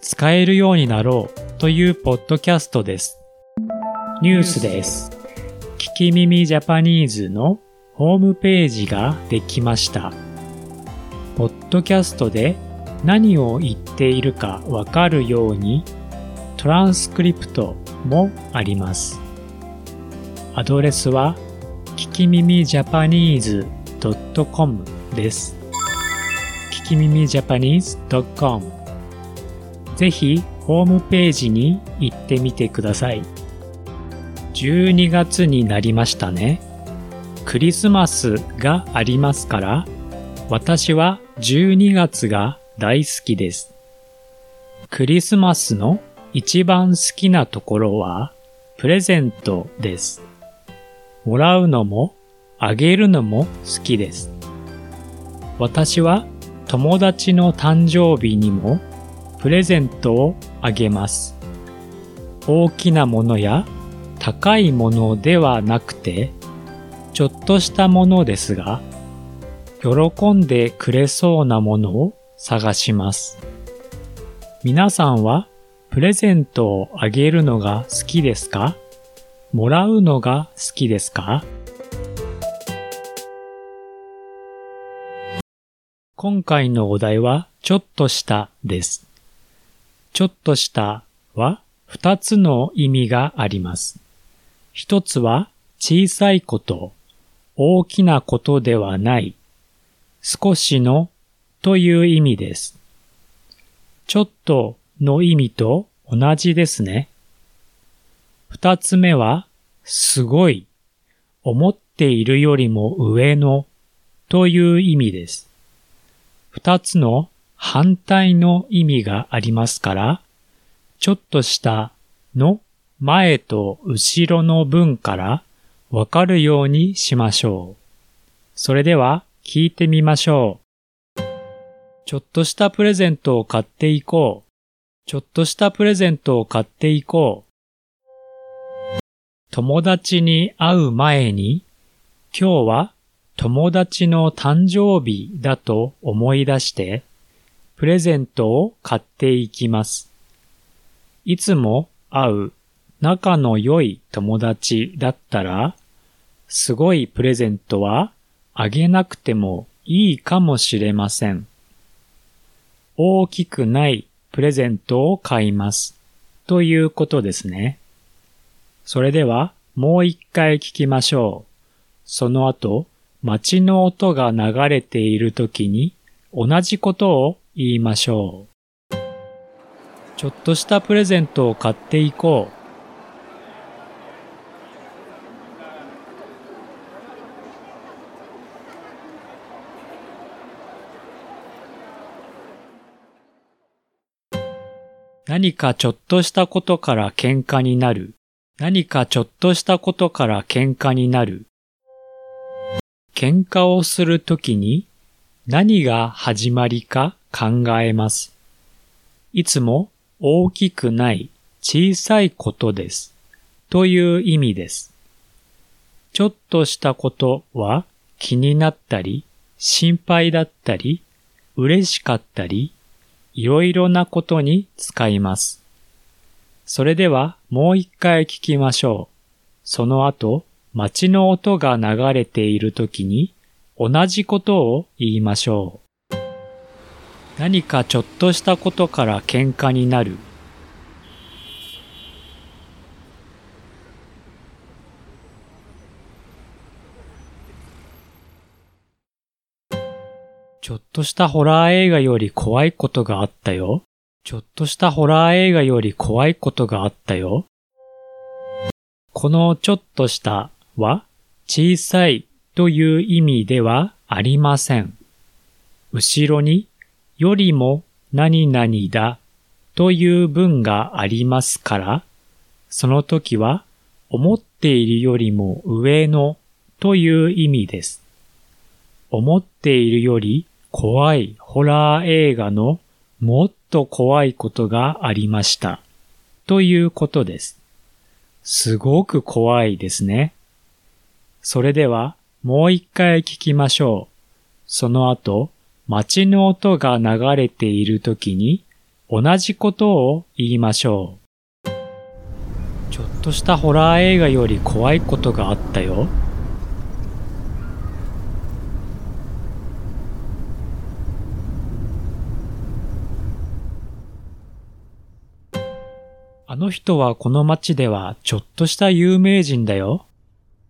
使えるようになろうというポッドキャストです。ニュースです。聞き耳ジャパニーズのホームページができました。ポッドキャストで何を言っているかわかるようにトランスクリプトもあります。アドレスは聞き耳ジャパニーズ .com です。聞き耳ジャパニーズ .com ぜひホームページに行ってみてください。12月になりましたね。クリスマスがありますから、私は12月が大好きです。クリスマスの一番好きなところはプレゼントです。もらうのもあげるのも好きです。私は友達の誕生日にもプレゼントをあげます。大きなものや高いものではなくて、ちょっとしたものですが、喜んでくれそうなものを探します。皆さんはプレゼントをあげるのが好きですか？もらうのが好きですか？今回のお題はちょっとしたです。ちょっとしたは二つの意味があります。一つは小さいこと、大きなことではない、少しのという意味です。ちょっとの意味と同じですね。二つ目は、すごい、思っているよりも上のという意味です。二つの反対の意味がありますから、ちょっとしたの前と後ろの文からわかるようにしましょう。それでは聞いてみましょう。ちょっとしたプレゼントを買っていこう。ちょっとしたプレゼントを買っていこう。友達に会う前に、今日は友達の誕生日だと思い出して、プレゼントを買っていきます。いつも会う仲の良い友達だったら、すごいプレゼントはあげなくてもいいかもしれません。大きくないプレゼントを買います。ということですね。それではもう一回聞きましょう。その後、街の音が流れている時に同じことを言いましょう。ちょっとしたプレゼントを買っていこう。何かちょっとしたことから喧嘩になる。何かちょっとしたことから喧嘩になる。喧嘩をするときに何が始まりか考えます。いつも大きくない小さいことです。という意味です。ちょっとしたことは気になったり、心配だったり、嬉しかったり、いろいろなことに使います。それではもう一回聞きましょう。その後、街の音が流れている時に同じことを言いましょう。何かちょっとしたことから喧嘩になる。ちょっとしたホラー映画より怖いことがあったよ。ちょっとしたホラー映画より怖いことがあったよ。このちょっとしたは小さいという意味ではありません。後ろによりも何々だという文がありますから、その時は思っているよりも上のという意味です。思っているより怖いホラー映画のもっと怖いことがありました。ということです。すごく怖いですね。それではもう一回聞きましょう。その後、街の音が流れている時に同じことを言いましょう。ちょっとしたホラー映画より怖いことがあったよ。あの人はこの街ではちょっとした有名人だよ。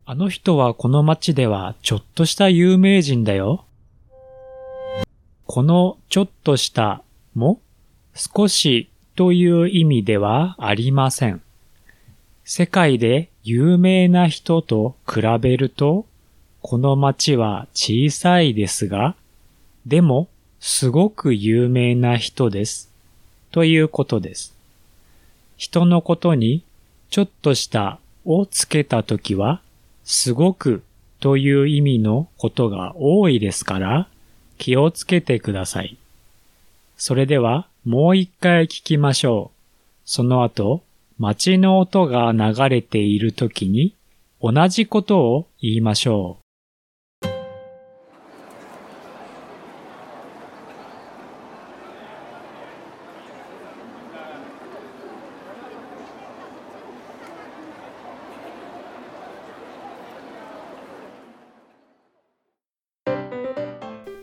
あの人はこの街ではちょっとした有名人だよ。このちょっとしたも少しという意味ではありません。世界で有名な人と比べると、この街は小さいですが、でもすごく有名な人です。ということです。人のことにちょっとしたをつけたときは、すごくという意味のことが多いですから、気をつけてください。それではもう一回聞きましょう。その後、街の音が流れている時に同じことを言いましょう。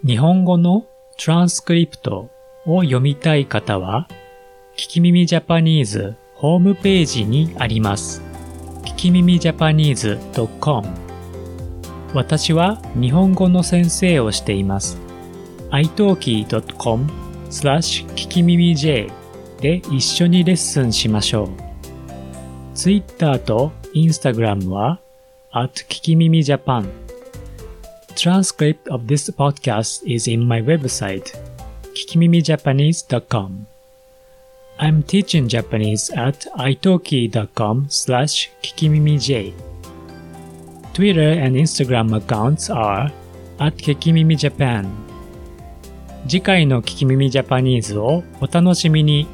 日本語のトランスクリプトを読みたい方は、聞き耳ジャパニーズホームページにあります。聞き耳ジャパニーズ .com 私は日本語の先生をしています。italki.com スラッシュ聞き耳 J で一緒にレッスンしましょう。Twitter と Instagram は at 聞き耳ジャパン transcript of this podcast is in my website, kikimimijapanese.com. I'm teaching Japanese at italki.com slash kikimimij. Twitter and Instagram accounts are at kikimimijapan. 次回の聞き耳ジャパニーズをお楽しみに。